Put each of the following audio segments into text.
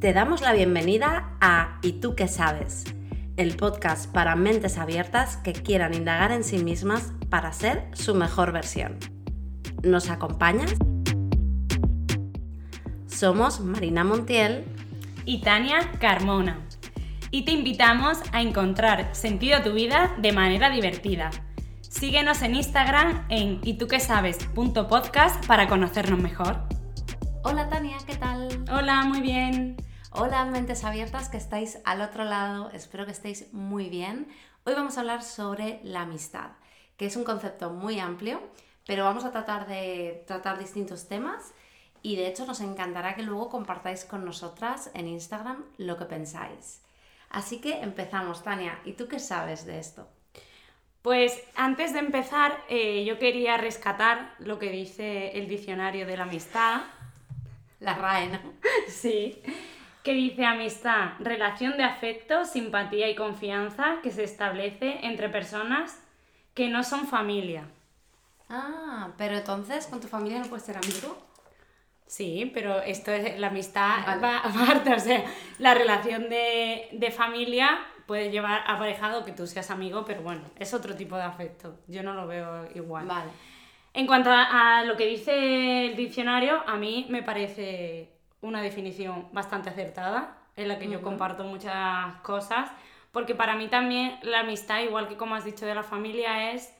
Te damos la bienvenida a ¿Y tú qué sabes? El podcast para mentes abiertas que quieran indagar en sí mismas para ser su mejor versión. ¿Nos acompañas? Somos Marina Montiel y Tania Carmona. Y te invitamos a encontrar sentido a tu vida de manera divertida. Síguenos en Instagram en y tú qué sabes.podcast para conocernos mejor. Hola Tania, ¿qué tal? Hola, muy bien. Hola mentes abiertas que estáis al otro lado, espero que estéis muy bien. Hoy vamos a hablar sobre la amistad, que es un concepto muy amplio, pero vamos a tratar de tratar distintos temas y de hecho nos encantará que luego compartáis con nosotras en Instagram lo que pensáis. Así que empezamos, Tania. ¿Y tú qué sabes de esto? Pues antes de empezar, eh, yo quería rescatar lo que dice el diccionario de la amistad. La RAE, ¿no? sí. Que dice amistad, relación de afecto, simpatía y confianza que se establece entre personas que no son familia. Ah, pero entonces con tu familia no puedes ser amigo. Sí, pero esto es la amistad va aparte, o sea, la relación de, familia puede llevar aparejado que tú seas amigo, pero bueno, es otro tipo de afecto. Yo no lo veo igual. Vale. En cuanto a, lo que dice el diccionario, a mí me parece una definición bastante acertada, en la que yo comparto muchas cosas, porque para mí también la amistad, igual que como has dicho de la familia, es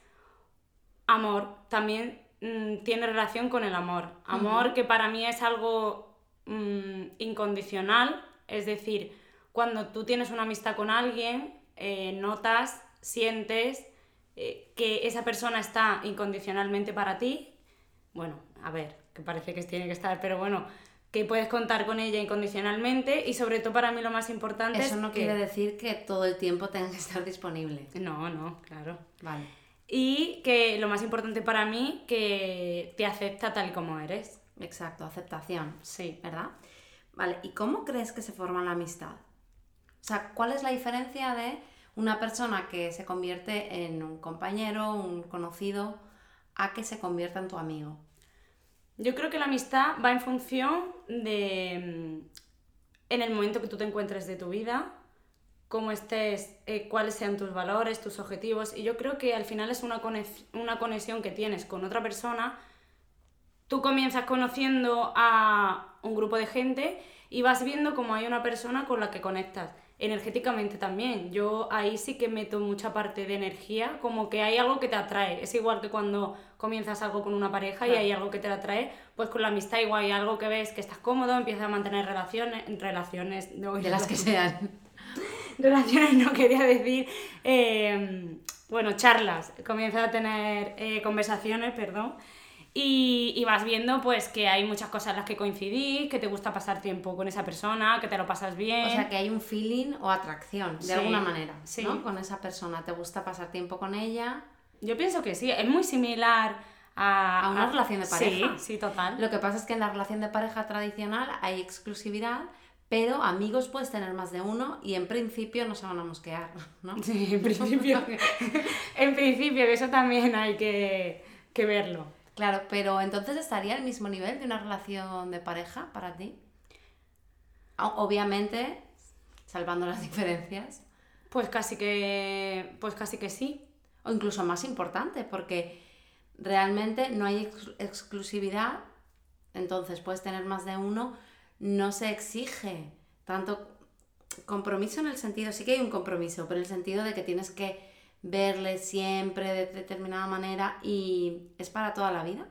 amor. También Mm, tiene relación con el amor. Amor que para mí es algo mm, incondicional, es decir, cuando tú tienes una amistad con alguien, eh, notas, sientes eh, que esa persona está incondicionalmente para ti. Bueno, a ver, que parece que tiene que estar, pero bueno, que puedes contar con ella incondicionalmente y sobre todo para mí lo más importante Eso no quiere decir que todo el tiempo tenga que estar disponible. No, no, claro. Vale y que lo más importante para mí, que te acepta tal y como eres. Exacto, aceptación, sí, ¿verdad? Vale, ¿y cómo crees que se forma la amistad? O sea, ¿cuál es la diferencia de una persona que se convierte en un compañero, un conocido, a que se convierta en tu amigo? Yo creo que la amistad va en función de mm, en el momento que tú te encuentres de tu vida, cómo estés, eh, cuáles sean tus valores, tus objetivos. Y yo creo que al final es una, una conexión que tienes con otra persona. Tú comienzas conociendo a un grupo de gente y vas viendo cómo hay una persona con la que conectas. Energéticamente también. Yo ahí sí que meto mucha parte de energía, como que hay algo que te atrae. Es igual que cuando comienzas algo con una pareja y hay algo que te atrae, pues con la amistad igual hay algo que ves que estás cómodo, empiezas a mantener relaciones, relaciones de las que sean relaciones no quería decir, eh, bueno, charlas, comienzas a tener eh, conversaciones, perdón, y, vas viendo pues que hay muchas cosas en las que coincidís, que te gusta pasar tiempo con esa persona, que te lo pasas bien. O sea, que hay un feeling o atracción, de alguna manera, ¿no? Con esa persona, te gusta pasar tiempo con ella. Yo pienso que sí, es muy similar a, a una relación de pareja. Sí, sí, total. Lo que pasa es que en la relación de pareja tradicional hay exclusividad, pero amigos puedes tener más de uno y en principio no se van a mosquear, ¿no? Sí, en principio. en principio, eso también hay que, verlo. Claro, pero entonces estaría al mismo nivel de una relación de pareja para ti. Obviamente, salvando las diferencias. Pues casi que. Pues casi que sí. O incluso más importante, porque realmente no hay exclusividad. Entonces puedes tener más de uno no se exige tanto compromiso en el sentido, sí que hay un compromiso, pero en el sentido de que tienes que verle siempre de determinada manera y es para toda la vida.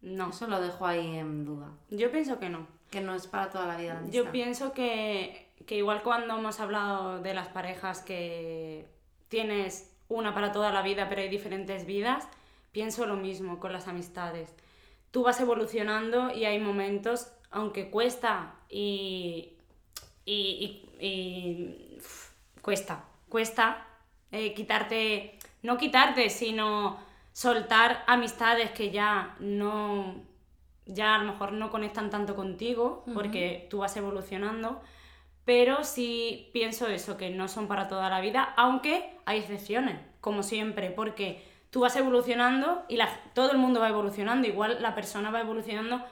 No. Eso lo dejo ahí en duda. Yo pienso que no. Que no es para toda la vida. Yo pienso que, que igual cuando hemos hablado de las parejas que tienes una para toda la vida, pero hay diferentes vidas, pienso lo mismo con las amistades. Tú vas evolucionando y hay momentos aunque cuesta y, y, cuesta, cuesta eh, quitarte, no quitarte, sino soltar amistades que ya no, ya a lo mejor no conectan tanto contigo, porque tú vas evolucionando, pero sí pienso eso, que no son para toda la vida, aunque hay excepciones, como siempre, porque tú vas evolucionando y la, todo el mundo va evolucionando, igual la persona va evolucionando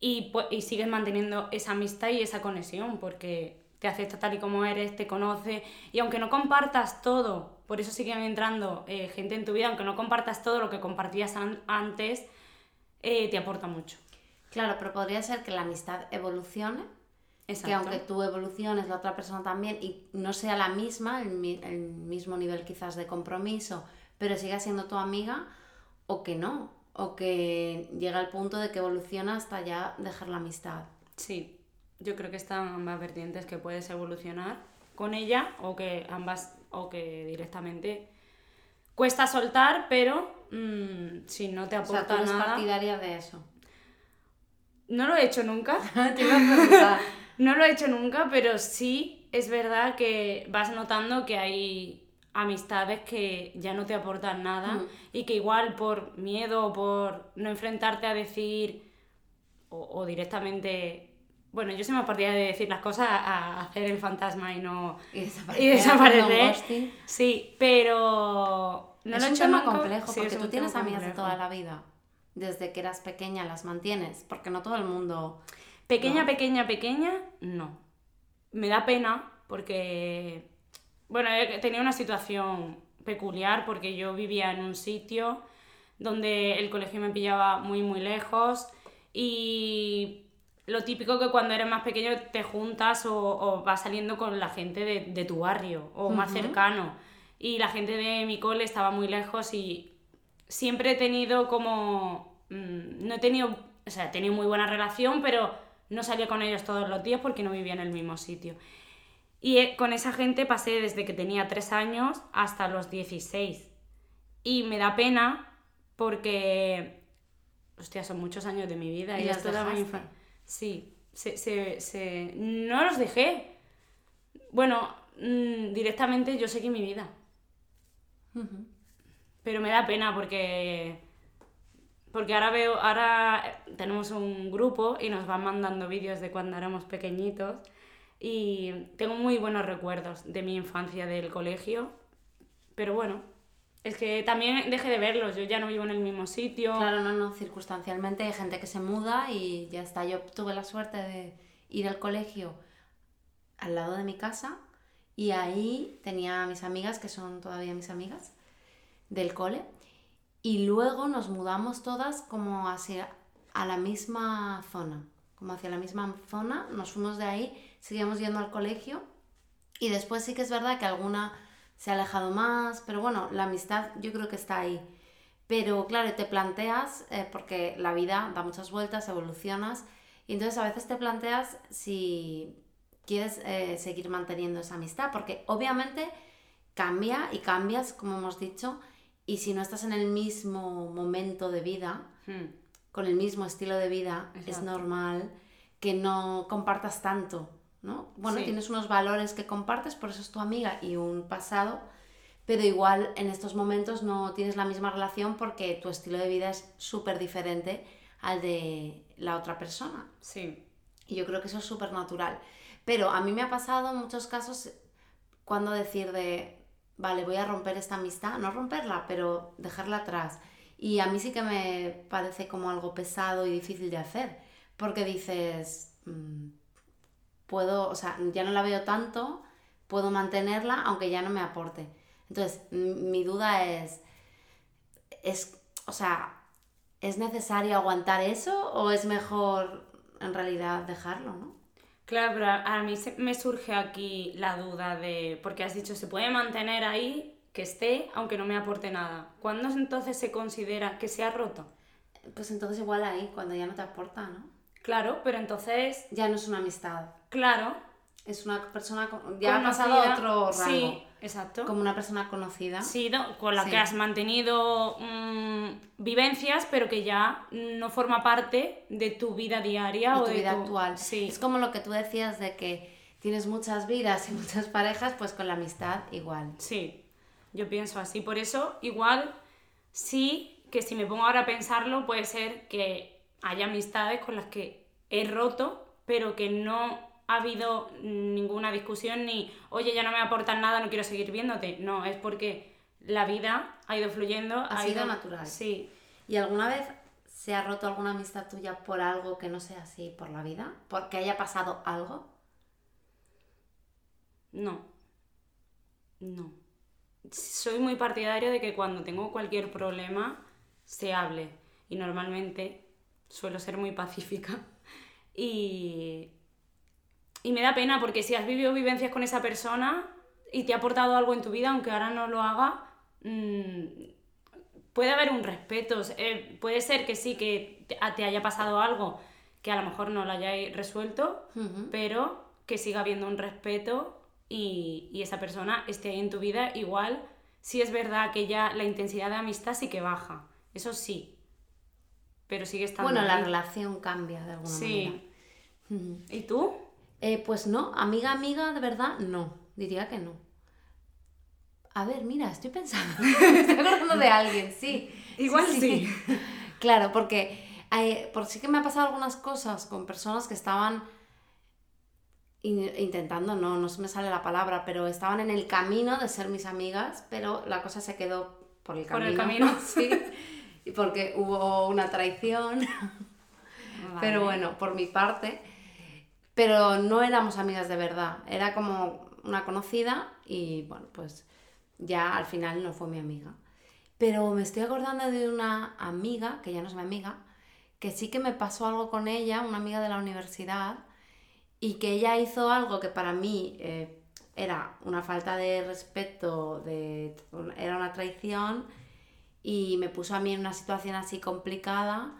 y, y sigues manteniendo esa amistad y esa conexión porque te acepta tal y como eres, te conoce y aunque no compartas todo, por eso siguen entrando eh, gente en tu vida, aunque no compartas todo lo que compartías antes, eh, te aporta mucho. Claro, pero podría ser que la amistad evolucione, que aunque tú evoluciones, la otra persona también, y no sea la misma, el, mismo nivel quizás de compromiso, pero siga siendo tu amiga, o que no, o que llega al punto de que evoluciona hasta ya dejar la amistad. Sí, yo creo que están ambas vertientes que puedes evolucionar con ella o que ambas o que directamente cuesta soltar, pero mm, si no te aporta o sea, nada. partidaria de eso? No lo he hecho nunca. no lo he hecho nunca, pero sí es verdad que vas notando que hay amistades que ya no te aportan nada mm. y que igual por miedo o por no enfrentarte a decir o directamente bueno, yo soy más partidaria de decir las cosas a hacer el fantasma y no. Y desaparecer. sí, pero. No es lo un tema complejo porque tú tienes amigas de toda la vida. Desde que eras pequeña las mantienes. Porque no todo el mundo. Pequeña, pequeña, pequeña, no. Me da pena porque. Bueno, tenía una situación peculiar porque yo vivía en un sitio donde el colegio me pillaba muy, muy lejos y lo típico que cuando eres más pequeño te juntas o, vas saliendo con la gente de, tu barrio o más cercano. Y la gente de mi cole estaba muy lejos y siempre he tenido como... Mm, no he tenido... O sea, he tenido muy buena relación, pero no salía con ellos todos los días porque no vivía en el mismo sitio. Y eh, con esa gente pasé desde que tenía 3 años hasta los 16. Y me da pena porque... Hostia, son muchos años de mi vida y, esto toda mi Sí, se, se, se... no los dejé. Bueno, mm, directamente yo seguí mi vida. Pero me da pena porque porque ahora veo, ahora tenemos un grupo y nos van mandando vídeos de cuando éramos pequeñitos y tengo muy buenos recuerdos de mi infancia del colegio, pero bueno, es que también dejé de verlos, yo ya no vivo en el mismo sitio. Claro, no, no, circunstancialmente hay gente que se muda y ya está. Yo tuve la suerte de ir al colegio al lado de mi casa y ahí tenía a mis amigas, que son todavía mis amigas, del cole. Y luego nos mudamos todas como hacia a la misma zona, como hacia la misma zona. Nos fuimos de ahí, seguimos yendo al colegio y después sí que es verdad que alguna se ha alejado más, pero bueno, la amistad yo creo que está ahí. Pero claro, te planteas, eh, porque la vida da muchas vueltas, evolucionas, y entonces a veces te planteas si quieres eh, seguir manteniendo esa amistad, porque obviamente cambia y cambias, como hemos dicho, y si no estás en el mismo momento de vida, hmm. con el mismo estilo de vida, es normal que no compartas tanto ¿no? Bueno, tienes unos valores que compartes, por eso es tu amiga y un pasado, pero igual en estos momentos no tienes la misma relación porque tu estilo de vida es súper diferente al de la otra persona. Sí. Y yo creo que eso es súper natural. Pero a mí me ha pasado en muchos casos cuando decir de, vale, voy a romper esta amistad, no romperla, pero dejarla atrás. Y a mí sí que me parece como algo pesado y difícil de hacer, porque dices, mm, puedo, o sea, ya no la veo tanto, puedo mantenerla aunque ya no me aporte. Entonces, mi duda es, es, o sea, ¿es necesario aguantar eso o es mejor en realidad dejarlo, no? Claro, pero a mí me surge aquí la duda de, porque has dicho, se puede mantener ahí, que esté, aunque no me aporte nada. ¿Cuándo entonces se considera que se ha roto? Pues entonces igual ahí, cuando ya no te aporta, ¿no? Claro, pero entonces... Ya no es una amistad. Claro. Es una persona, ya ha pasado a otro rango. Sí, exacto. Como una persona conocida. Sí, con la que has mantenido mm, vivencias, pero que ya no forma parte de tu vida diaria o de tu vida actual. Sí. Es como lo que tú decías de que tienes muchas vidas y muchas parejas, pues con la amistad igual. Sí, yo pienso así. Por eso, igual, sí, que si me pongo ahora a pensarlo, puede ser que haya amistades con las que he roto, pero que no ha habido ninguna discusión ni, oye, ya no me aportan nada, no quiero seguir viéndote. No, es porque la vida ha ido fluyendo. Ha, sido natural. Sí. ¿Y alguna vez ¿Se ha roto alguna amistad tuya por algo que no sea así por la vida? ¿Porque haya pasado algo? No. No. Soy muy partidario de que cuando tengo cualquier problema se hable. Y normalmente suelo ser muy pacífica. Y, y me da pena porque si has vivido vivencias con esa persona y te ha aportado algo en tu vida, aunque ahora no lo haga, mm, puede haber un respeto. Eh, puede ser que sí, que te, haya pasado algo que a lo mejor no lo hayáis resuelto, pero que siga habiendo un respeto y, y esa persona esté ahí en tu vida. Igual, sí es verdad que ya la intensidad de amistad sí que baja, eso sí, pero sigue estando Bueno, la relación cambia de alguna Sí. manera. Ujú. ¿Y tú? Eh, pues no, amiga, amiga, de verdad, no. Diría que no. A ver, mira, estoy pensando. Me estoy acordando de alguien, sí. Igual sí. Claro, porque eh, por sí que me ha pasado algunas cosas con personas que estaban in- intentando, no, no se me sale la palabra, pero estaban en el camino de ser mis amigas, pero la cosa se quedó por el Por camino. el camino. Sí. Y porque hubo una traición. Pero bueno, por mi parte. Pero no éramos amigas de verdad. Era como una conocida y bueno, pues ya al final no fue mi amiga. Pero me estoy acordando de una amiga, que ya no es mi amiga, que sí que me pasó algo con ella, una amiga de la universidad, y que ella hizo algo que para mí eh, era una falta de respeto, de, era una traición, y me puso a mí en una situación así complicada,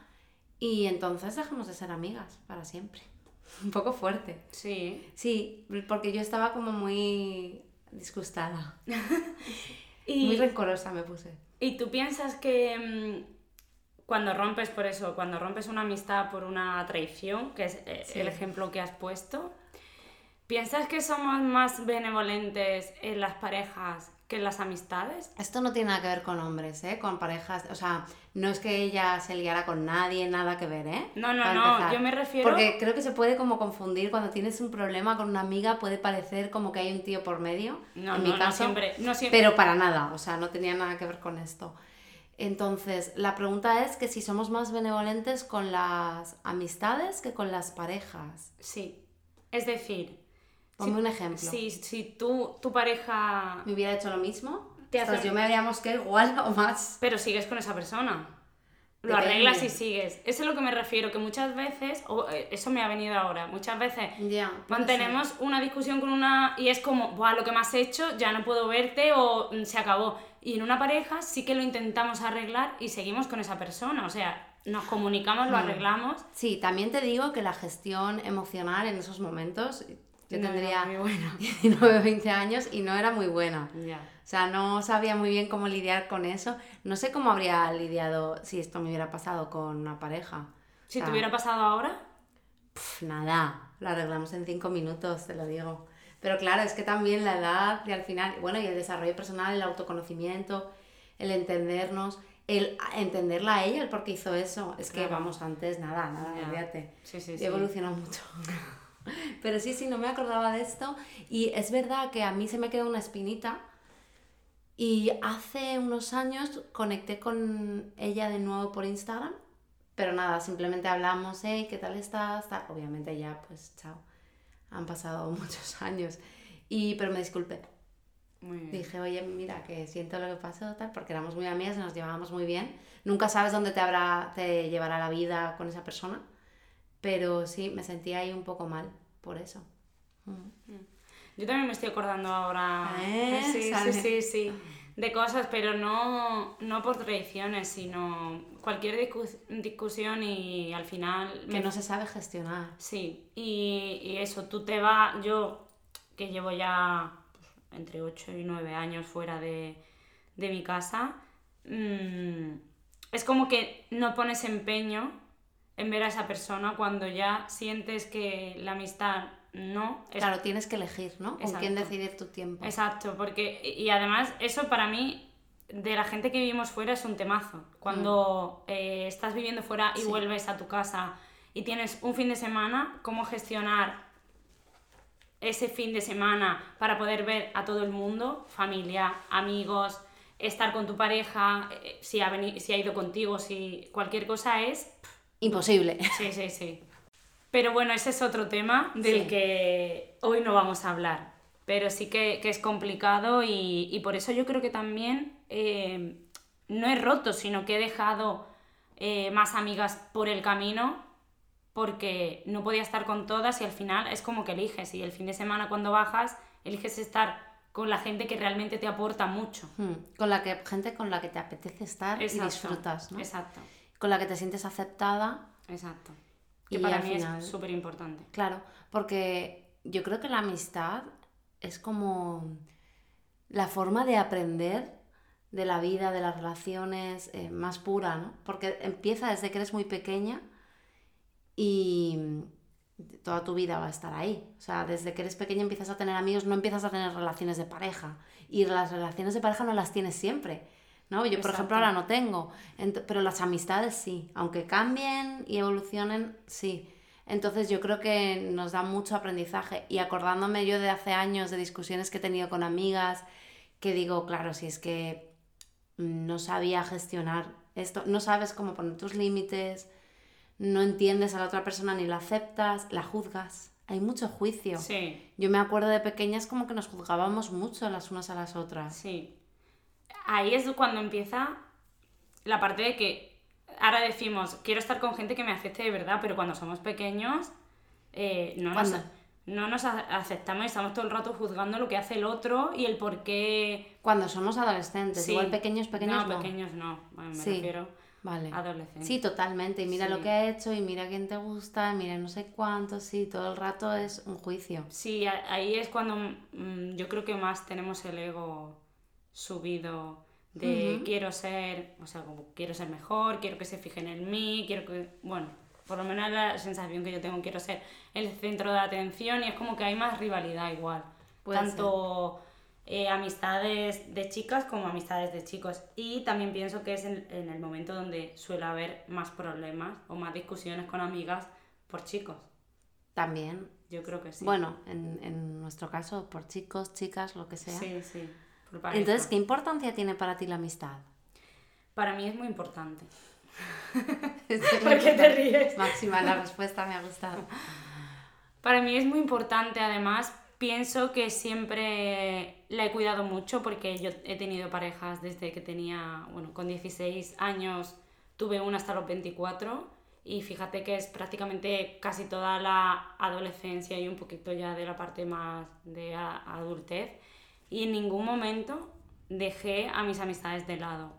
y entonces dejamos de ser amigas para siempre. Un poco fuerte. Sí. Sí, porque yo estaba como muy disgustada, Y, muy rencorosa me puse. ¿Y tú piensas que mm, cuando rompes por eso, cuando rompes una amistad por una traición, que es eh, Sí. el ejemplo que has puesto, ¿piensas que somos más benevolentes en las parejas que las amistades? Esto no tiene nada que ver con hombres, ¿eh? Con parejas, o sea, no es que ella se liara con nadie, nada que ver, ¿eh? No, no, no, yo me refiero... Porque creo que se puede como confundir cuando tienes un problema con una amiga, puede parecer como que hay un tío por medio, No, en no, mi no caso, siempre, no siempre. pero para nada, o sea, no tenía nada que ver con esto. Entonces, la pregunta es que si somos más benevolentes con las amistades que con las parejas. Sí. Es decir, Ponme si- un ejemplo. Si, si tú, tu pareja... ¿Me hubiera hecho lo mismo? Te hace- yo me haría mosquero igual o más. Pero sigues con esa persona. Lo Depende. arreglas y sigues. Eso es lo que me refiero, que muchas veces, o eh, eso me ha venido ahora, muchas veces ser. mantenemos una discusión con una y es como, Buah, lo que me has hecho, ya no puedo verte o mm, se acabó. Y en una pareja sí que lo intentamos arreglar y seguimos con esa persona. O sea, nos comunicamos, Mm. lo arreglamos. Sí, también te digo que la gestión emocional en esos momentos, yo No tendría muy buena. 19, 20 años y no era muy buena. Ya. O sea, no sabía muy bien cómo lidiar con eso. No sé cómo habría lidiado si esto me hubiera pasado con una pareja. Si O sea, te hubiera pasado ahora, pf, nada, lo arreglamos en 5 minutos, te lo digo. Pero claro, es que también la edad y al final, bueno, y el desarrollo personal, el autoconocimiento, el entendernos, el entenderla a ella, el por qué hizo eso. Es que Claro. vamos, antes nada, nada, olvídate. sí, sí, He sí. evolucionado mucho. Pero sí, sí, no me acordaba de esto. Y es verdad que a mí se me quedó una espinita. Y hace unos años conecté con ella de nuevo por Instagram. Pero nada, simplemente hablamos, hey, ¿qué tal estás? Tal. Obviamente ya, pues, chao. Han pasado muchos años. Y, pero me disculpé. Muy bien. Dije, oye, mira, que siento lo que pasó, tal, porque éramos muy amigas y nos llevábamos muy bien. Nunca sabes dónde te, habrá, te llevará la vida con esa persona, pero sí, me sentía ahí un poco mal por eso. Mm. Yo también me estoy acordando ahora. ¿Eh? Sí, sí, sí, sí. De cosas, pero no, no por traiciones, sino cualquier discus- discusión y al final. Que me- no se sabe gestionar. Sí, y, y eso, tú te vas. Yo, que llevo ya pues, entre 8 y 9 años fuera de, de mi casa, mm, es como que no pones empeño en ver a esa persona cuando ya sientes que la amistad no es Claro, tienes que elegir, ¿no? Con quién decidir tu tiempo. Exacto, porque y además eso para mí de la gente que vivimos fuera es un temazo. Cuando eh, estás viviendo fuera y Sí. vuelves a tu casa y tienes un fin de semana, cómo gestionar ese fin de semana para poder ver a todo el mundo, familia, amigos, estar con tu pareja, eh, si ha, veni- si ha ido contigo, si cualquier cosa es... Imposible. Sí, sí, sí. Pero bueno, ese es otro tema del Sí. que hoy no vamos a hablar. Pero sí que, que es complicado y, y por eso yo creo que también eh, no he roto, sino que he dejado eh, más amigas por el camino porque no podía estar con todas y al final es como que eliges. Y el fin de semana cuando bajas, eliges estar con la gente que realmente te aporta mucho. Hmm, Con la que, gente con la que te apetece estar y disfrutas, ¿no? Exacto, Con la que te sientes aceptada. exacto. Que Y para mí final- es súper importante. Claro, porque yo creo que la amistad es como la forma de aprender de la vida, de las relaciones eh, más pura, ¿no? Porque empieza desde que eres muy pequeña y toda tu vida va a estar ahí. O sea, desde que eres pequeña empiezas a tener amigos, no empiezas a tener relaciones de pareja. Y las relaciones de pareja no las tienes siempre. ¿No? Yo, por Exacto. ejemplo, ahora no tengo. Pero las amistades sí. Aunque cambien y evolucionen, sí. Entonces yo creo que nos da mucho aprendizaje. Y acordándome yo de hace años de discusiones que he tenido con amigas, que digo, claro, si es que no sabía gestionar esto, no sabes cómo poner tus límites, no entiendes a la otra persona ni la aceptas, la juzgas. Hay mucho juicio. Sí, Yo me acuerdo de pequeñas como que nos juzgábamos mucho las unas a las otras. sí. Ahí es cuando empieza la parte de que ahora decimos, quiero estar con gente que me acepte de verdad, pero cuando somos pequeños eh, no, nos, no nos aceptamos y estamos todo el rato juzgando lo que hace el otro y el por qué... Cuando somos adolescentes, Sí. igual pequeños, pequeños no, no. pequeños no, Bueno, me Sí. refiero Vale. adolescentes. Sí, totalmente. Y mira lo que ha hecho, y mira quién te gusta, y mira no sé cuánto, sí, todo el rato es un juicio. Sí, ahí es cuando mm, yo creo que más tenemos el ego subido de quiero ser, o sea, como quiero ser mejor, quiero que se fijen en mí, quiero que, bueno, por lo menos la sensación que yo tengo, quiero ser el centro de atención y es como que hay más rivalidad igual. Puede Tanto eh, amistades de chicas como amistades de chicos. Y también pienso que es en, en el momento donde suele haber más problemas o más discusiones con amigas por chicos. También. Yo creo que sí. Bueno, en, en nuestro caso, por chicos, chicas, lo que sea. Sí, sí. Por. Entonces, ¿qué importancia tiene para ti la amistad? Para mí es muy importante. ¿Por qué te ríes? Máxima, la respuesta me ha gustado. Para mí es muy importante, además, pienso que siempre la he cuidado mucho porque yo he tenido parejas desde que tenía, bueno, con 16 años tuve una hasta los 24 y fíjate que es prácticamente casi toda la adolescencia y un poquito ya de la parte más de adultez y en ningún momento dejé a mis amistades de lado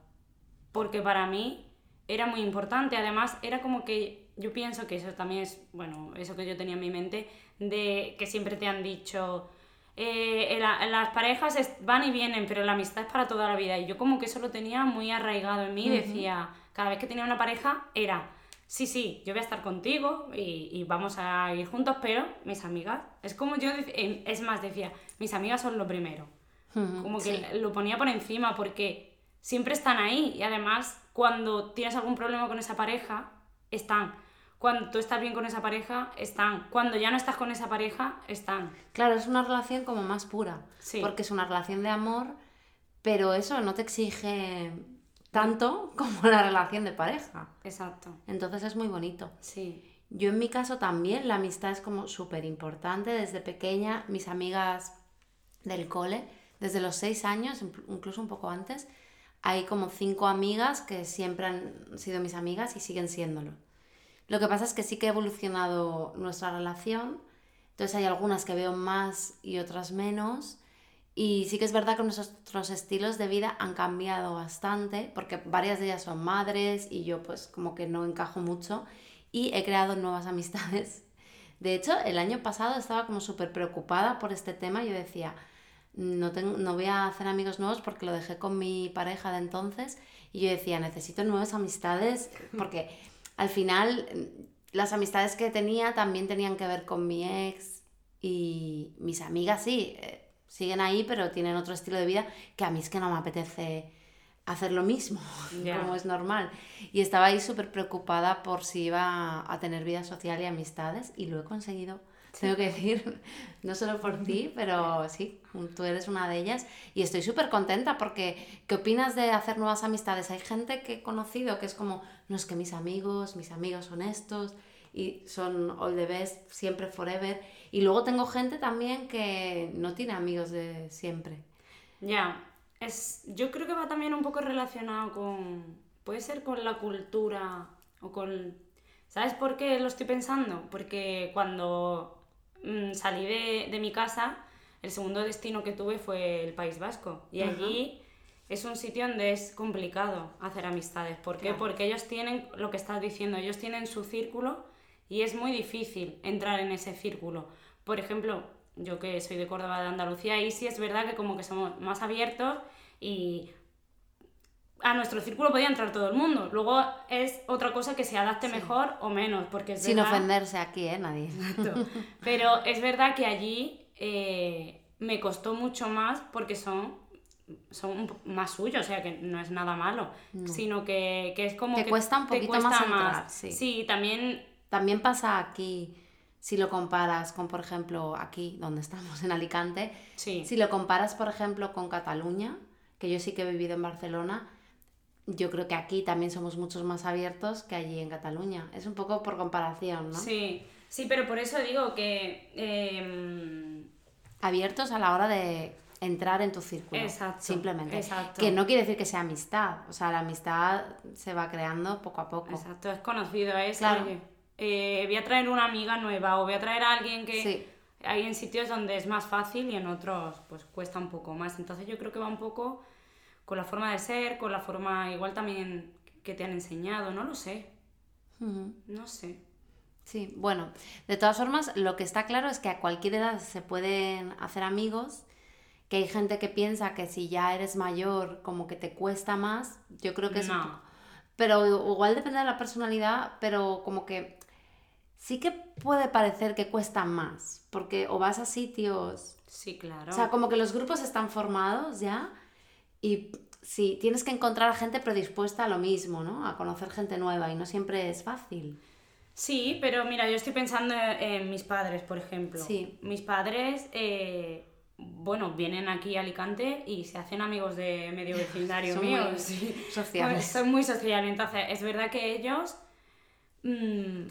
porque para mí era muy importante. Además, era como que yo pienso que eso también es, bueno, eso que yo tenía en mi mente, de que siempre te han dicho, eh, la- las parejas van y vienen, pero la amistad es para toda la vida. Y yo como que eso lo tenía muy arraigado en mí. Decía, cada vez que tenía una pareja, era, sí, sí, yo voy a estar contigo y, y vamos a ir juntos, pero mis amigas, es como yo, em, es más, decía, mis amigas son lo primero. Como que Sí. lo ponía por encima porque siempre están ahí y además cuando tienes algún problema con esa pareja, están. Cuando tú estás bien con esa pareja, están. Cuando ya no estás con esa pareja, están. Claro, es una relación como más pura. Sí. Porque es una relación de amor, pero eso no te exige tanto como la relación de pareja. Exacto. Entonces es muy bonito. Sí. Yo en mi caso también, la amistad es como súper importante. Desde pequeña, mis amigas del cole, desde los seis años, inclu- incluso un poco antes, hay como cinco amigas que siempre han sido mis amigas y siguen siéndolo. Lo que pasa es que sí que ha evolucionado nuestra relación, entonces hay algunas que veo más y otras menos. Y sí que es verdad que nuestros estilos de vida han cambiado bastante, porque varias de ellas son madres y yo pues como que no encajo mucho y he creado nuevas amistades. De hecho, el año pasado estaba como súper preocupada por este tema. Yo decía, no, tengo, no voy a hacer amigos nuevos porque lo dejé con mi pareja de entonces. Y yo decía, necesito nuevas amistades porque al final mm, las amistades que tenía también tenían que ver con mi ex y mis amigas sí, eh, siguen ahí, pero tienen otro estilo de vida que a mí es que no me apetece hacer lo mismo, como es normal. Y estaba ahí súper preocupada por si iba a tener vida social y amistades y lo he conseguido tengo que decir, no solo por ti, pero sí, tú eres una de ellas y estoy súper contenta porque ¿qué opinas de hacer nuevas amistades? Hay gente que he conocido que es como, no es que mis amigos, mis amigos son estos y son all the best, siempre, forever. Y luego tengo gente también que no tiene amigos de siempre. Ya, es, yo creo que va también un poco relacionado con, puede ser con la cultura o con... ¿Sabes por qué lo estoy pensando? Porque cuando mm, salí de, de, mi casa, el segundo destino que tuve fue el País Vasco. Y allí es un sitio donde es complicado hacer amistades. ¿Por qué? Porque ellos tienen, lo que estás diciendo, ellos tienen su círculo y es muy difícil entrar en ese círculo. Por ejemplo, yo que soy de Córdoba, de Andalucía, ahí sí es verdad que como que somos más abiertos y a nuestro círculo podía entrar todo el mundo. Luego es otra cosa que se adapte mejor o menos, porque Sin ofenderse aquí, ¿eh? Nadie. Pero es verdad que allí eh, me costó mucho más porque son son más suyos, o sea que no es nada malo, sino que, es como que cuesta un poquito más, entrar, Sí. sí, también también pasa aquí si lo comparas con, por ejemplo, aquí donde estamos en Alicante, si lo comparas, por ejemplo, con Cataluña, que yo sí que he vivido en Barcelona, yo creo que aquí también somos muchos más abiertos que allí en Cataluña. Es un poco por comparación, ¿no? Sí, sí, pero por eso digo que... Em, abiertos a la hora de entrar en tu círculo. Exacto. Simplemente. Exacto. Que no quiere decir que sea amistad. O sea, la amistad se va creando poco a poco. Exacto, es conocido, es claro. Eh, voy a traer una amiga nueva o voy a traer a alguien que... Hay en sitios donde es más fácil y en otros pues cuesta un poco más. Entonces yo creo que va un poco con la forma de ser, con la forma igual también que te han enseñado, no lo sé. No sé. Sí, bueno, de todas formas, lo que está claro es que a cualquier edad se pueden hacer amigos, que hay gente que piensa que si ya eres mayor como que te cuesta más, yo creo que es... No. Pero igual depende de la personalidad, pero como que sí que puede parecer que cuesta más, porque o vas a sitios... Sí, claro. O sea, como que los grupos están formados ya y sí, tienes que encontrar a gente predispuesta a lo mismo, ¿no? A conocer gente nueva y no siempre es fácil. Sí, pero mira, yo estoy pensando en mis padres, por ejemplo. Sí. Mis padres, eh, bueno, vienen aquí a Alicante y se hacen amigos de medio vecindario mío. sí. sociales. son muy sociales. Entonces, es verdad que ellos... Mm,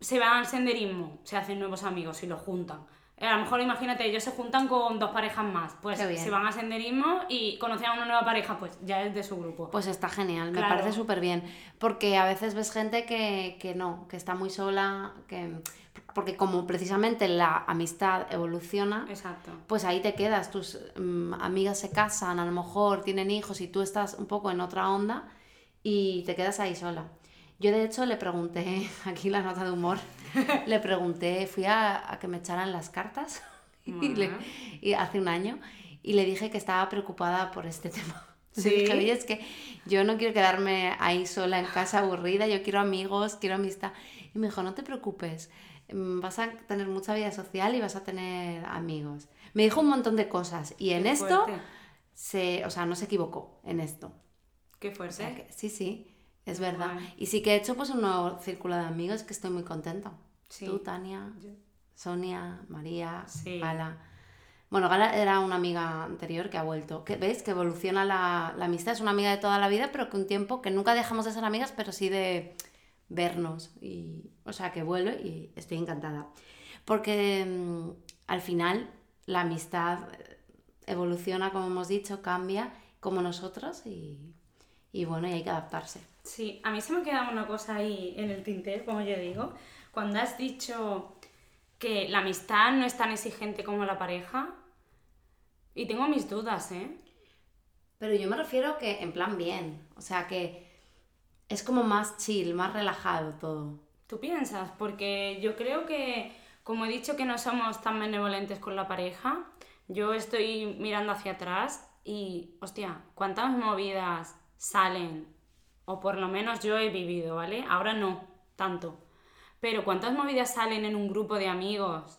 se van al senderismo, se hacen nuevos amigos y los juntan. Eh, a lo mejor imagínate, ellos se juntan con dos parejas más, pues se van al senderismo y conocen a una nueva pareja, pues ya es de su grupo. Pues está genial, me parece súper bien, porque a veces ves gente que, que no, que está muy sola, que porque como precisamente la amistad evoluciona, Exacto. pues ahí te quedas, tus mm, amigas se casan, a lo mejor tienen hijos y tú estás un poco en otra onda y te quedas ahí sola. Yo de hecho le pregunté, aquí la nota de humor, le pregunté, fui a, que me echaran las cartas y, hace un año y le dije que estaba preocupada por este tema. Sí. dije, es que yo no quiero quedarme ahí sola en casa aburrida, yo quiero amigos, quiero amistad. Y me dijo, no te preocupes, mm, vas a tener mucha vida social y vas a tener amigos. Me dijo un montón de cosas y en esto, se, o sea, no se equivocó en esto. Qué fuerte. sí, sí. Es verdad. Y sí que he hecho pues un nuevo círculo de amigos que estoy muy contenta. Tú, Tania, Sonia, María, Gala. Bueno, Gala era una amiga anterior que ha vuelto. Que, ¿Ves? Que evoluciona la, la, amistad. Es una amiga de toda la vida, pero que un tiempo que nunca dejamos de ser amigas, pero sí de vernos. Y, o sea, que vuelve y estoy encantada. Porque mm, al final la amistad evoluciona, como hemos dicho, cambia como nosotros y, y bueno, y hay que adaptarse. Sí, a mí se me ha quedado una cosa ahí en el tintero, como yo digo. Cuando has dicho que la amistad no es tan exigente como la pareja, y tengo mis dudas, ¿eh? Pero yo me refiero que en plan bien, o sea que es como más chill, más relajado todo. ¿Tú piensas? Porque yo creo que, como he dicho que no somos tan benevolentes con la pareja, yo estoy mirando hacia atrás y, hostia, ¿cuántas movidas salen o por lo menos yo he vivido, ¿vale? Ahora no, tanto. Pero ¿cuántas movidas salen en un grupo de amigos?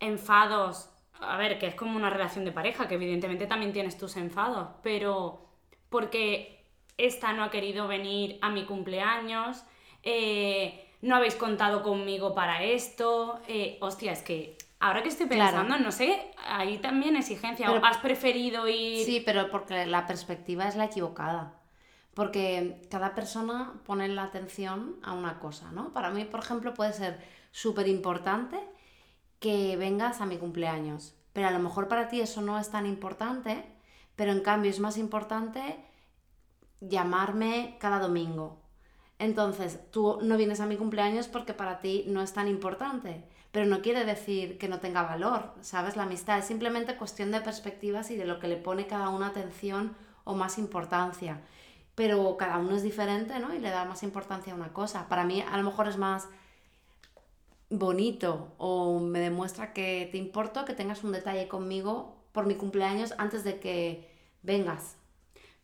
Enfados. A ver, que es como una relación de pareja, que evidentemente también tienes tus enfados, pero porque esta no ha querido venir a mi cumpleaños, eh, no habéis contado conmigo para esto. Eh, hostia, es que ahora que estoy pensando, no sé, ahí también exigencia. ¿O has preferido ir.? Sí, pero porque la perspectiva es la equivocada. Porque cada persona pone la atención a una cosa, ¿no? Para mí, por ejemplo, puede ser súper importante que vengas a mi cumpleaños. Pero a lo mejor para ti eso no es tan importante, pero en cambio es más importante llamarme cada domingo. Entonces, tú no vienes a mi cumpleaños porque para ti no es tan importante, pero no quiere decir que no tenga valor, ¿sabes? La amistad es simplemente cuestión de perspectivas y de lo que le pone cada uno atención o más importancia. Pero cada uno es diferente, ¿no? Y le da más importancia a una cosa. Para mí a lo mejor es más bonito o me demuestra que te importo que tengas un detalle conmigo por mi cumpleaños antes de que vengas.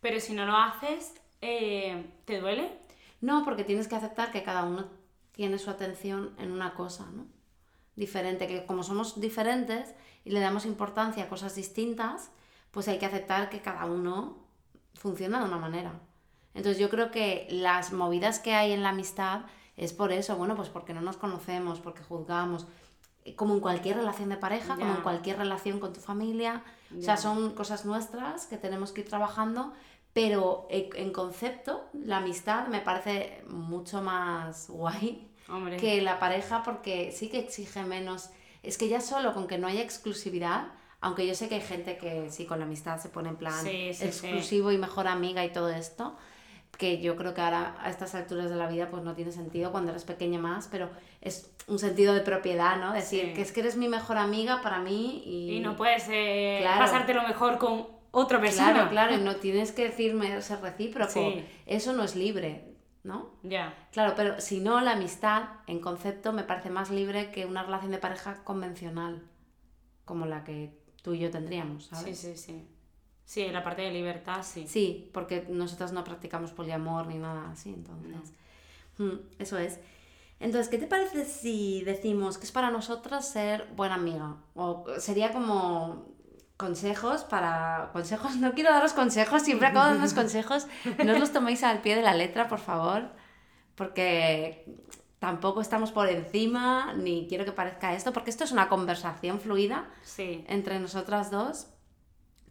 Pero si no lo haces, eh, ¿te duele? No, porque tienes que aceptar que cada uno tiene su atención en una cosa, ¿no? Diferente, que como somos diferentes y le damos importancia a cosas distintas, pues hay que aceptar que cada uno funciona de una manera. Entonces yo creo que las movidas que hay en la amistad es por eso, bueno, pues porque no nos conocemos, porque juzgamos, como en cualquier relación de pareja, como en cualquier relación con tu familia. O sea, son cosas nuestras que tenemos que ir trabajando, pero en concepto, la amistad me parece mucho más guay que la pareja porque sí que exige menos. Es que ya solo con que no haya exclusividad, aunque yo sé que hay gente que sí con la amistad se pone en plan exclusivo y mejor amiga y todo esto, que yo creo que ahora a estas alturas de la vida pues no tiene sentido cuando eres pequeña más, pero es un sentido de propiedad, ¿no? Decir que es que eres mi mejor amiga para mí y... Y no puedes eh, pasarte lo mejor con otra persona. Claro, claro, y no tienes que decirme ser recíproco. Eso no es libre, ¿no? Ya. Claro, pero si no, la amistad en concepto me parece más libre que una relación de pareja convencional, como la que tú y yo tendríamos, ¿sabes? Sí, sí, sí. Sí, la parte de libertad, sí. Sí, porque nosotras no practicamos poliamor ni nada así, entonces. Mm, eso es. Entonces, ¿qué te parece si decimos que es para nosotras ser buena amiga? O sería como consejos para... Consejos, no quiero daros consejos, siempre acabo dando consejos. No os los toméis al pie de la letra, por favor, porque tampoco estamos por encima, ni quiero que parezca esto, porque esto es una conversación fluida sí. entre nosotras dos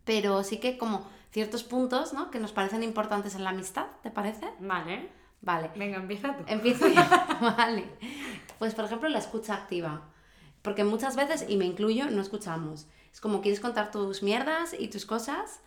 pero sí que como ciertos puntos, ¿no? Que nos parecen importantes en la amistad, ¿te parece? Vale. Vale. Venga, empieza tú. Empiezo yo. vale. Pues por ejemplo la escucha activa. Porque muchas veces, y me incluyo, no escuchamos. Es como quieres contar tus mierdas y tus cosas,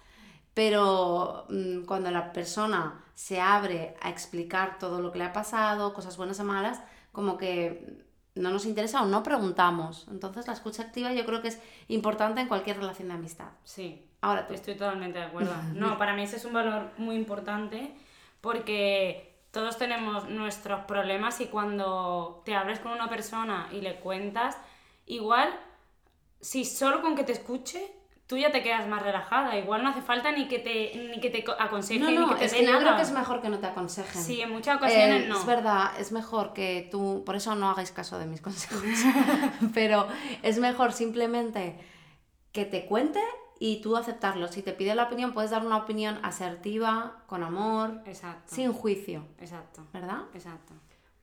pero mm, cuando la persona se abre a explicar todo lo que le ha pasado, cosas buenas o malas, como que no nos interesa o no preguntamos. Entonces la escucha activa yo creo que es importante en cualquier relación de amistad. Sí. Ahora tú. Estoy totalmente de acuerdo. No, para mí ese es un valor muy importante porque todos tenemos nuestros problemas y cuando te abres con una persona y le cuentas, igual, si solo con que te escuche, tú ya te quedas más relajada. Igual no hace falta ni que te, ni que te aconseje, ni que te es que Yo creo que es mejor que no te aconsejen. Sí, en muchas ocasiones eh, no. Es verdad, es mejor que tú, por eso no hagáis caso de mis consejos, pero es mejor simplemente que te cuente y tú aceptarlo. Si te pide la opinión, puedes dar una opinión asertiva, con amor, Exacto. sin juicio. Exacto. ¿Verdad? Exacto.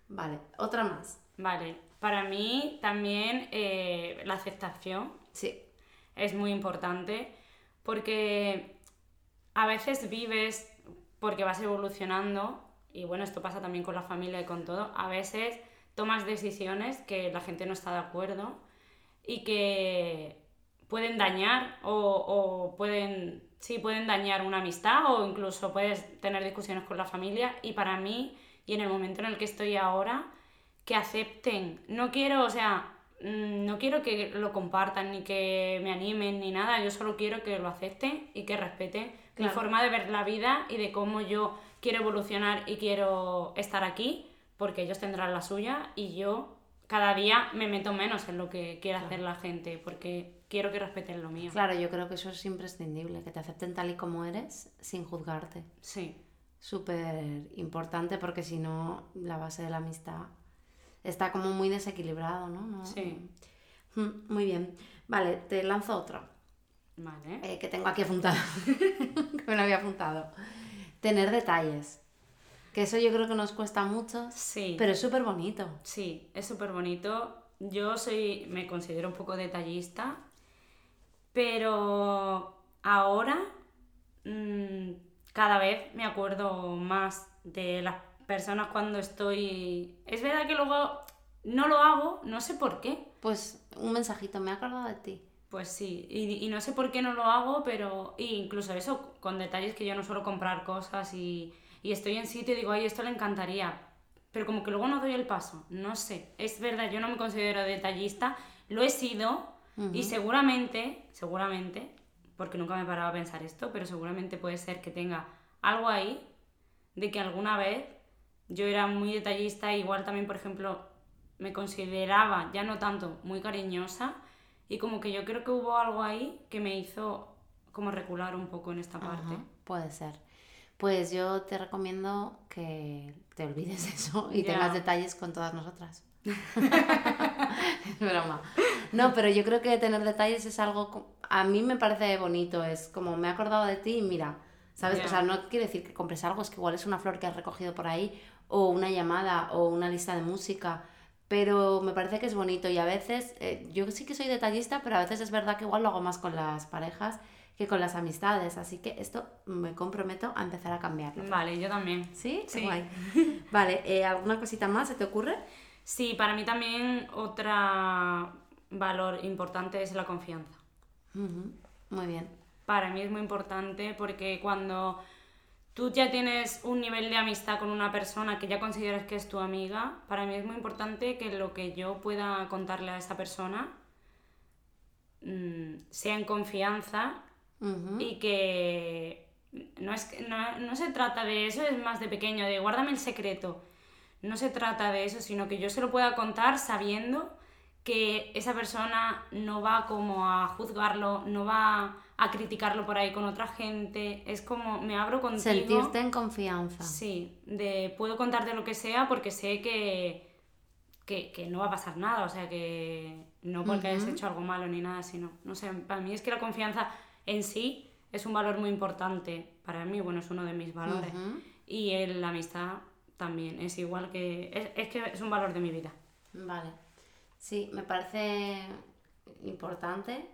Vale, otra más. Vale, para mí también eh, la aceptación. Sí. Es muy importante porque a veces vives porque vas evolucionando y bueno, esto pasa también con la familia y con todo. A veces tomas decisiones que la gente no está de acuerdo y que pueden dañar o, o, pueden, sí, pueden dañar una amistad o incluso puedes tener discusiones con la familia. Y para mí y en el momento en el que estoy ahora, que acepten. No quiero, o sea, mm, no quiero que lo compartan ni que me animen ni nada, yo solo quiero que lo acepten y que respeten mi forma de ver la vida y de cómo yo quiero evolucionar y quiero estar aquí, porque ellos tendrán la suya y yo cada día me meto menos en lo que quiere hacer la gente, porque quiero que respeten lo mío. Claro, yo creo que eso es imprescindible, que te acepten tal y como eres sin juzgarte. Sí. Súper importante porque si no, la base de la amistad está como muy desequilibrado, ¿no? Sí. Mm, muy bien. Vale, te lanzo otra. Vale. Eh, que tengo aquí apuntada. que me lo había apuntado. Tener detalles. Que eso yo creo que nos cuesta mucho, Sí. pero es súper bonito. Sí, es súper bonito. Yo soy, me considero un poco detallista, pero ahora mm, cada vez me acuerdo más de las personas cuando estoy... Es verdad que luego no lo hago, no sé por qué. Pues un mensajito, me he acordado de ti. Pues sí, y, y no sé por qué no lo hago, pero y incluso eso, con detalles que yo no suelo comprar cosas y, y estoy en sitio y digo, ay, esto le encantaría, pero como que luego no doy el paso, no sé, es verdad, yo no me considero detallista, lo he sido y seguramente, seguramente, porque nunca me he parado a pensar esto, pero seguramente puede ser que tenga algo ahí de que alguna vez yo era muy detallista, igual también, por ejemplo, me consideraba ya no tanto muy cariñosa y como que yo creo que hubo algo ahí que me hizo como recular un poco en esta parte. Ajá, puede ser. Pues yo te recomiendo que te olvides eso y Ya. tengas detalles con todas nosotras. es broma. No, pero yo creo que tener detalles es algo, a mí me parece bonito, es como me he acordado de ti y mira, ¿sabes? O sea, no quiere decir que compres algo, es que igual es una flor que has recogido por ahí o una llamada o una lista de música, pero me parece que es bonito y a veces, eh, yo sí que soy detallista, pero a veces es verdad que igual lo hago más con las parejas que con las amistades, así que esto me comprometo a empezar a cambiarlo. Vale, yo también. ¿Sí? Sí. guay. Vale, eh, ¿alguna cosita más se te ocurre? Sí, para mí también otro valor importante es la confianza. Muy bien. Para mí es muy importante porque cuando tú ya tienes un nivel de amistad con una persona que ya consideras que es tu amiga, para mí es muy importante que lo que yo pueda contarle a esa persona mm, sea en confianza y que no, es, que- no, no se trata de eso, es más de pequeño, de guárdame el secreto. No se trata de eso, sino que yo se lo pueda contar sabiendo que esa persona no va como a juzgarlo, no va a criticarlo por ahí con otra gente. Es como me abro contigo. Sentirte en confianza. Sí, de puedo contarte lo que sea porque sé que, que, que no va a pasar nada, o sea que no porque hayas Ujú. hecho algo malo ni nada, sino, no sé, para mí es que la confianza en sí es un valor muy importante, para mí, bueno, es uno de mis valores. Y el- la amistad también, es igual que, es, es que es un valor de mi vida. Vale. Sí, me parece importante,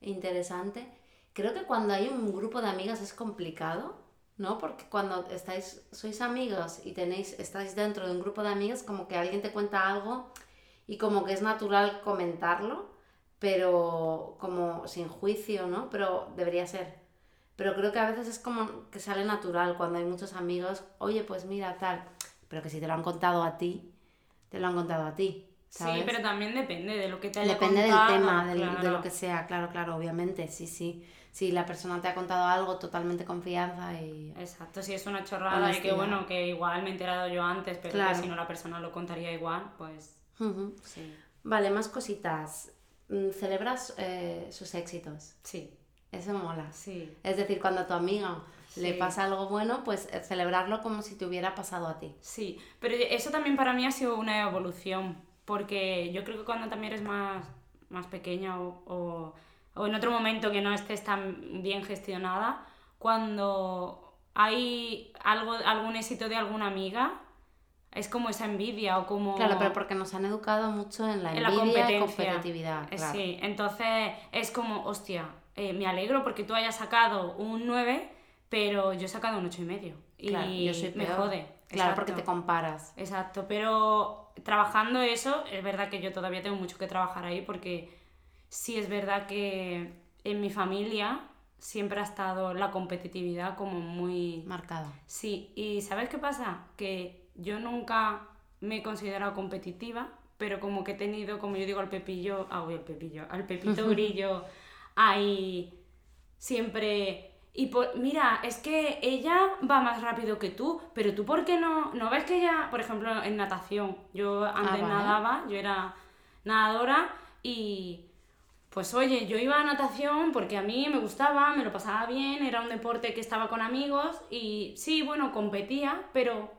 interesante. Creo que cuando hay un grupo de amigas es complicado, ¿no? Porque cuando estáis, sois amigos y tenéis, estáis dentro de un grupo de amigas, como que alguien te cuenta algo y como que es natural comentarlo, pero como sin juicio, ¿no? Pero debería ser. Pero creo que a veces es como que sale natural cuando hay muchos amigos, oye, pues mira, tal, pero que si te lo han contado a ti, te lo han contado a ti. ¿Sabes? Sí, pero también depende de lo que te haya Depende del contado, tema, del- de claro. lo que sea, claro, claro, obviamente, sí, sí. Si la persona te ha contado algo, totalmente confianza y... Exacto, si es una chorrada y que Honestidad. bueno, que igual me he enterado yo antes, pero que Claro. si no la persona lo contaría igual, pues Ujú. sí. Vale, más cositas. Mm, Celebras eh, sus éxitos. Sí, Eso mola. sí. Es decir, cuando a tu amiga le Sí. pasa algo bueno, pues eh, celebrarlo como si te hubiera pasado a ti. Sí, pero eso también para mí ha sido una evolución, porque yo creo que cuando también eres más, más pequeña o, o, o en otro momento que no estés tan bien gestionada, cuando hay algo, algún éxito de alguna amiga, es como esa envidia o como... Claro, pero porque nos han educado mucho en la en la envidia y competencia. competitividad. Eh, claro. Sí, entonces es como, hostia, eh, me alegro porque tú hayas sacado un 9, pero yo he sacado un 8 y medio. Y Claro, yo soy me jode. Claro, porque exacto. te comparas. Exacto, pero trabajando eso, es verdad que yo todavía tengo mucho que trabajar ahí porque sí es verdad que en mi familia siempre ha estado la competitividad como muy... Marcada. Sí, y ¿sabes qué pasa? Que yo nunca me he considerado competitiva, pero como que he tenido, como yo digo, al pepillo, ah, uy, al pepillo, al pepito grillo ahí siempre... Y por, mira, es que ella va más rápido que tú, pero tú ¿por qué no? ¿No ves que ella, por ejemplo, en natación, yo antes vale. nadaba, yo era nadadora y pues oye, yo iba a natación porque a mí me gustaba, me lo pasaba bien, era un deporte que estaba con amigos y sí, bueno, competía, pero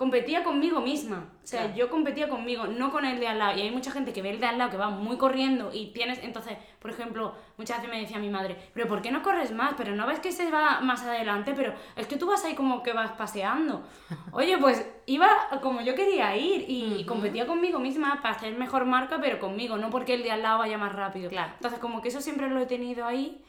competía conmigo misma. O sea, yo competía conmigo, no con el de al lado. Y hay mucha gente que ve el de al lado que va muy corriendo y tienes. Entonces, por ejemplo, muchas veces me decía mi madre, pero ¿por qué no corres más? Pero no ves que se va más adelante, pero es que tú vas ahí como que vas paseando. Oye, pues iba como yo quería ir y competía conmigo misma para hacer mejor marca, pero conmigo, no porque el de al lado vaya más rápido. Claro. Entonces, como que eso siempre lo he tenido ahí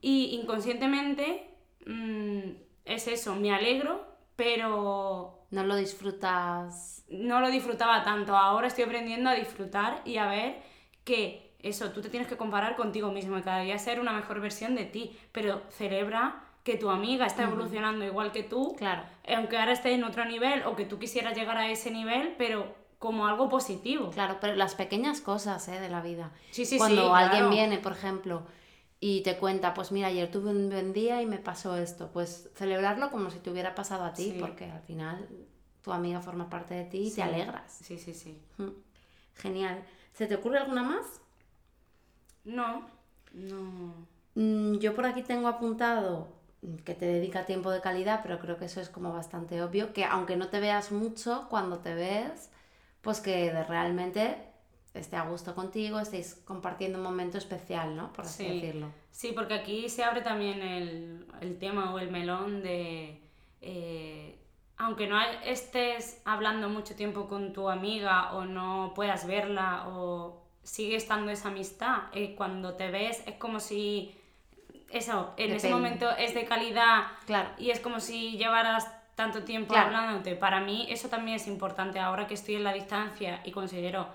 y inconscientemente mm, es eso, me alegro, pero no lo disfrutas. No lo disfrutaba tanto. Ahora estoy aprendiendo a disfrutar y a ver que eso, tú te tienes que comparar contigo mismo y cada día ser una mejor versión de ti. Pero celebra que tu amiga está evolucionando igual que tú. Claro. Aunque ahora esté en otro nivel o que tú quisieras llegar a ese nivel, pero como algo positivo. Claro, pero las pequeñas cosas ¿eh? de la vida. Sí, sí, Cuando sí, alguien claro. viene, por ejemplo, y te cuenta, pues mira, ayer tuve un buen día y me pasó esto, pues celebrarlo como si te hubiera pasado a ti, Sí. porque al final tu amiga forma parte de ti y Sí. te alegras. Sí, sí, sí. Mm. Genial. ¿Se te ocurre alguna más? No, no. Mm, Yo por aquí tengo apuntado que te dedica tiempo de calidad, pero creo que eso es como bastante obvio, que aunque no te veas mucho, cuando te ves, pues que realmente esté a gusto contigo, estéis compartiendo un momento especial, ¿no? Por así Sí. decirlo. Sí, porque aquí se abre también el, el tema o el melón de, eh, aunque no estés hablando mucho tiempo con tu amiga o no puedas verla o sigue estando esa amistad, eh, cuando te ves es como si eso, en ese momento es de calidad Claro. y es como si llevaras tanto tiempo Claro. hablándote. Para mí eso también es importante ahora que estoy en la distancia y considero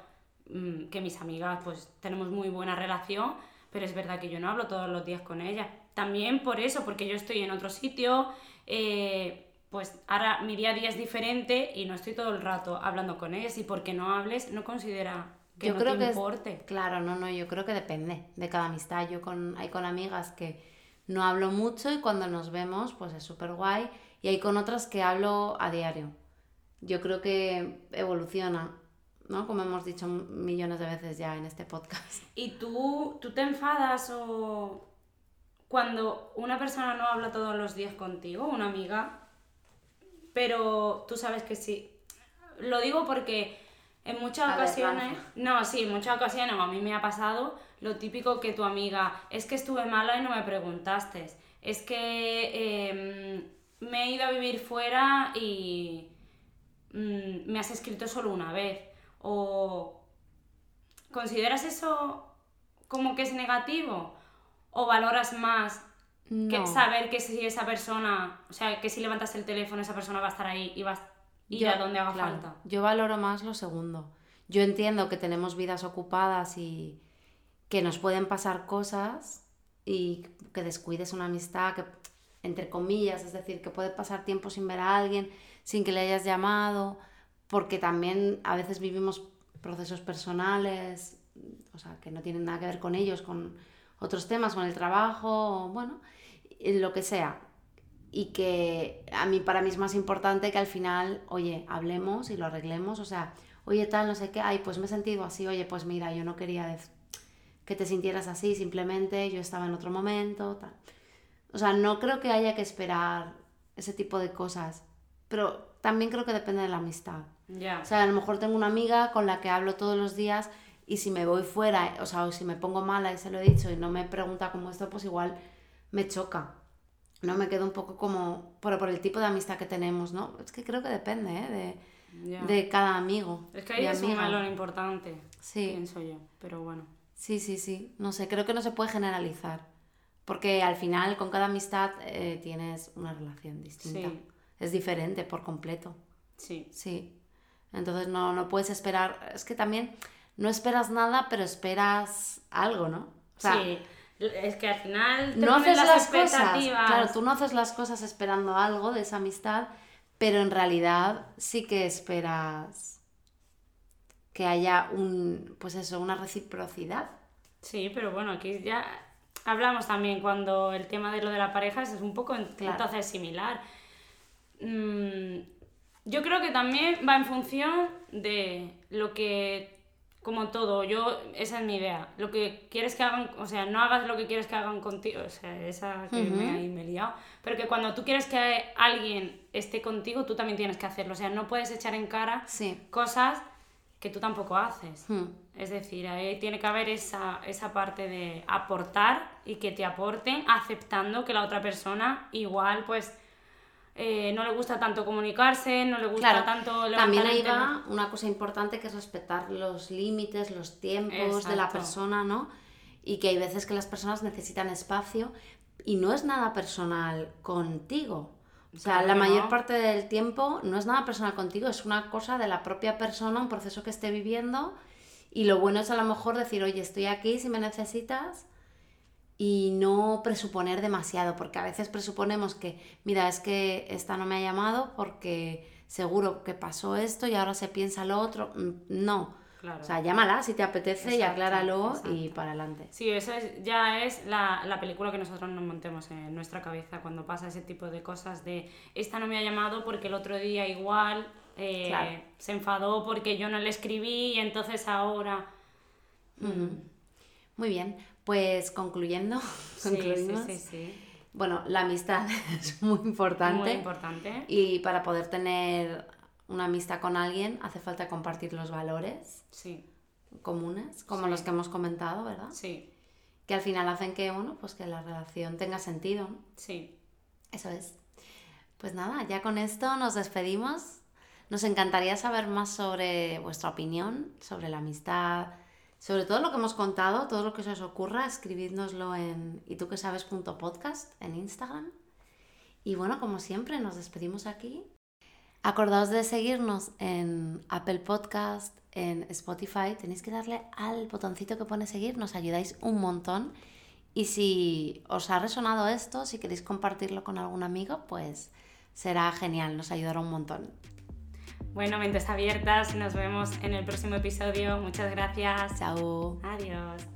que mis amigas pues tenemos muy buena relación, pero es verdad que yo no hablo todos los días con ellas. También por eso, porque yo estoy en otro sitio, eh, pues ahora mi día a día es diferente y no estoy todo el rato hablando con ellas y porque no hables no considera que yo no creo te que es- importe. claro, no, no, yo creo que depende de cada amistad. Yo con, hay con amigas que no hablo mucho y cuando nos vemos, pues es súper guay. Y hay con otras que hablo a diario. Yo creo que evoluciona, ¿no? Como hemos dicho millones de veces ya en este podcast. ¿Y tú, tú te enfadas o cuando una persona no habla todos los días contigo, una amiga, pero tú sabes que sí? Lo digo porque en muchas A ocasiones, no, sí, en muchas ocasiones a mí me ha pasado lo típico que tu amiga, es que estuve mala y no me preguntaste, es que em, me he ido a vivir fuera y mm, me has escrito solo una vez, o ¿Consideras eso como que es negativo? ¿O valoras más que saber que si esa persona, o sea, que si levantas el teléfono esa persona va a estar ahí y va a ir Yo- a donde haga claro, falta? Yo valoro más lo segundo. Yo entiendo que tenemos vidas ocupadas y que nos pueden pasar cosas y que descuides una amistad, que entre comillas, es decir, que puede pasar tiempo sin ver a alguien, sin que le hayas llamado, porque también a veces vivimos procesos personales, o sea, que no tienen nada que ver con ellos, con otros temas, con el trabajo, bueno, en lo que sea y que a mí para mí es más importante que al final, oye, hablemos y lo arreglemos, o sea, oye tal, no sé qué, ay, pues me he sentido así, oye, pues mira, yo no quería que te sintieras así, simplemente yo estaba en otro momento, tal. O sea, no creo que haya que esperar ese tipo de cosas, pero también creo que depende de la amistad. Ya. O sea, a lo mejor tengo una amiga con la que hablo todos los días y si me voy fuera, o sea, o si me pongo mala y se lo he dicho y no me pregunta cómo esto, pues igual me choca. No me quedo un poco como por, por el tipo de amistad que tenemos, ¿no? Es que creo que depende, ¿eh? De, de cada amigo. es que ahí es un amiga. melón importante, Sí, pienso yo, pero bueno. sí, sí, sí. No sé, creo que no se puede generalizar. Porque al final con cada amistad eh, tienes una relación distinta. Sí. Es diferente por completo. Sí. Sí. Entonces no, no puedes esperar. Es que también no esperas nada, pero esperas algo, ¿no? O sea, sí. Es que al final te no haces las las, cosas. Claro, tú no haces las cosas esperando algo de esa amistad, pero en realidad sí que esperas que haya un, pues eso, una reciprocidad. Sí, pero bueno, aquí ya hablamos también cuando el tema de lo de la pareja es un poco Claro. entonces similar. Mm, yo creo que también va en función de lo que como todo, yo, esa es mi idea. Lo que quieres que hagan, o sea, no hagas lo que quieres que hagan contigo, o sea, esa que me, ahí me he liado. Pero que cuando tú quieres que alguien esté contigo, tú también tienes que hacerlo. O sea, no puedes echar en cara cosas que tú tampoco haces. Hmm. Es decir, ahí tiene que haber esa, esa parte de aportar y que te aporten aceptando que la otra persona igual, pues eh, no le gusta tanto comunicarse, no le gusta tanto También ahí va una cosa importante que es respetar los límites, los tiempos de la persona, ¿no? Y que hay veces que las personas necesitan espacio y no es nada personal contigo. O sea, la mayor parte del tiempo no es nada personal contigo, es una cosa de la propia persona, un proceso que esté viviendo. Y lo bueno es a lo mejor decir, oye, estoy aquí si me necesitas y no presuponer demasiado, porque a veces presuponemos que, mira, es que esta no me ha llamado porque seguro que pasó esto y ahora se piensa lo otro. Mm, no. O sea, llámala si te apetece y acláralo y para adelante. Sí, eso es, ya es la, la, película que nosotros nos montemos en nuestra cabeza cuando pasa ese tipo de cosas de esta no me ha llamado porque el otro día igual eh, se enfadó porque yo no le escribí y entonces ahora... Muy bien, pues concluyendo, concluimos. Sí, sí, sí, Bueno, la amistad es muy importante. Muy importante. Y para poder tener una amistad con alguien hace falta compartir los valores sí. comunes, como los que hemos comentado, ¿verdad? Sí. Que al final hacen que, bueno, pues que la relación tenga sentido. Sí. Eso es. Pues nada, ya con esto nos despedimos. Nos encantaría saber más sobre vuestra opinión, sobre la amistad, sobre todo lo que hemos contado, todo lo que se os ocurra, escribidnoslo en ituquesabes.podcast en Instagram. Y bueno, como siempre, nos despedimos aquí. Acordaos de seguirnos en Apple Podcast, en Spotify. Tenéis que darle al botoncito que pone seguir, nos ayudáis un montón. Y si os ha resonado esto, si queréis compartirlo con algún amigo, pues será genial, nos ayudará un montón. Bueno, mentes abiertas, nos vemos en el próximo episodio. Muchas gracias. Chao. Adiós.